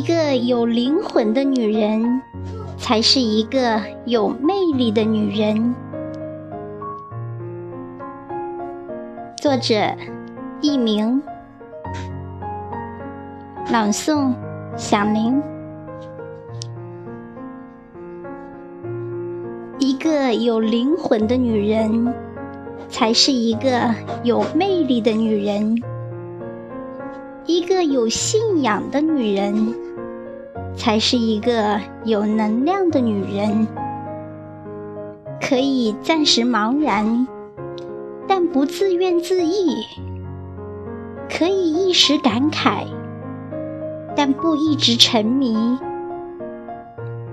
一个有灵魂的女人，才是一个有魅力的女人。作者：佚名，朗诵：响铃。一个有灵魂的女人，才是一个有魅力的女人。一个有信仰的女人，才是一个有能量的女人。可以暂时茫然，但不自怨自艾；可以一时感慨，但不一直沉迷。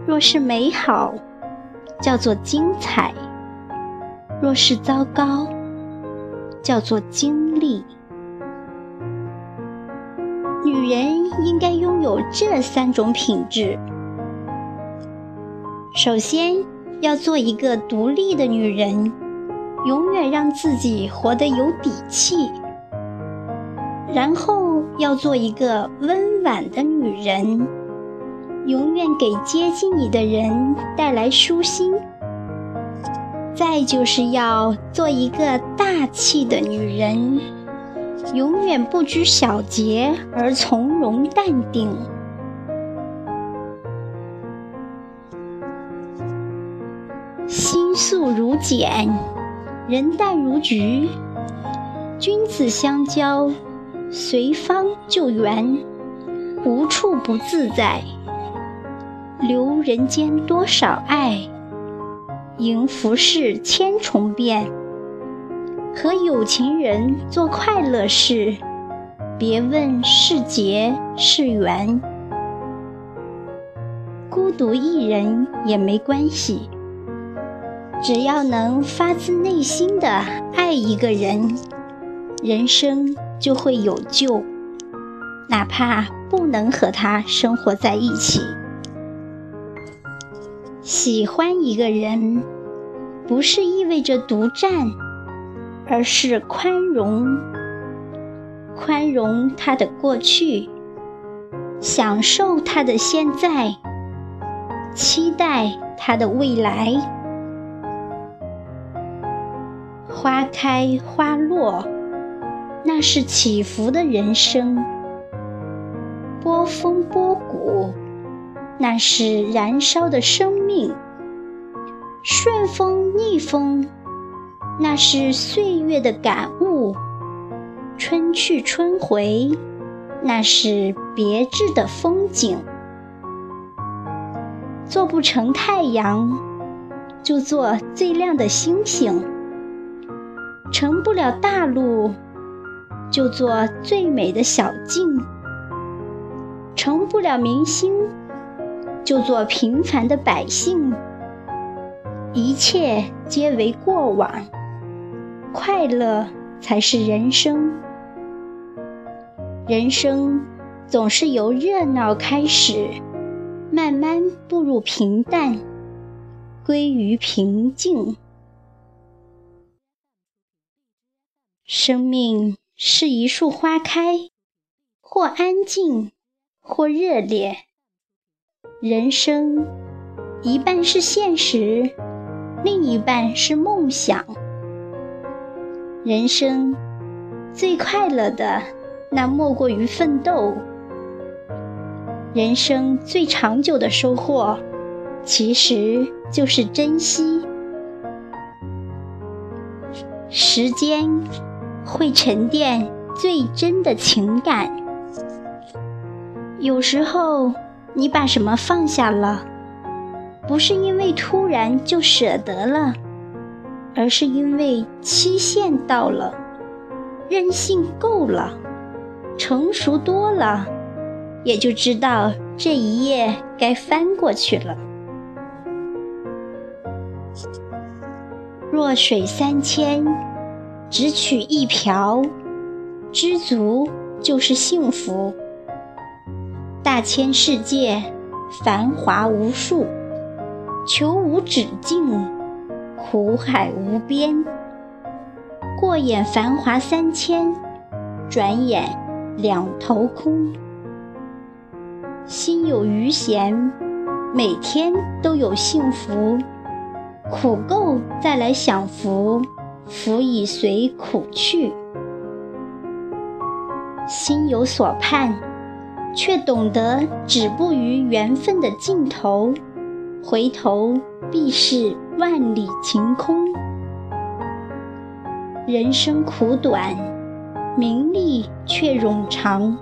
若是美好，叫做精彩；若是糟糕，叫做经历。女人应该拥有这三种品质：首先，要做一个独立的女人，永远让自己活得有底气；然后，要做一个温婉的女人，永远给接近你的人带来舒心；再就是要做一个大气的女人。永远不拘小节而从容淡定，心素如简，人淡如菊。君子相交，随方就圆，无处不自在。留人间多少爱，迎浮世千重变。和有情人做快乐事，别问是劫是缘。孤独一人也没关系，只要能发自内心的爱一个人，人生就会有救。哪怕不能和他生活在一起，喜欢一个人，不是意味着独占。而是宽容，宽容他的过去，享受他的现在，期待他的未来。花开花落，那是起伏的人生；波峰波谷，那是燃烧的生命；顺风逆风。那是岁月的感悟，春去春回，那是别致的风景。做不成太阳，就做最亮的星星；成不了大路，就做最美的小径；成不了明星，就做平凡的百姓。一切皆为过往。快乐才是人生。人生总是由热闹开始，慢慢步入平淡，归于平静。生命是一束花开，或安静，或热烈。人生一半是现实，另一半是梦想。人生最快乐的，那莫过于奋斗；人生最长久的收获，其实就是珍惜。时间会沉淀最真的情感。有时候，你把什么放下了，不是因为突然就舍得了。而是因为期限到了，任性够了，成熟多了，也就知道这一页该翻过去了。弱水三千，只取一瓢，知足就是幸福。大千世界，繁华无数，求无止境。苦海无边，过眼繁华三千，转眼两头空。心有余闲，每天都有幸福。苦够再来享福，福已随苦去。心有所盼，却懂得止步于缘分的尽头，回头必是万里晴空。人生苦短，名利却冗长。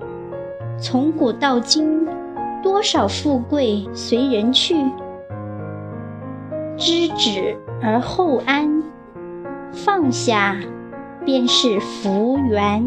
从古到今，多少富贵随人去。知止而后安，放下便是福缘。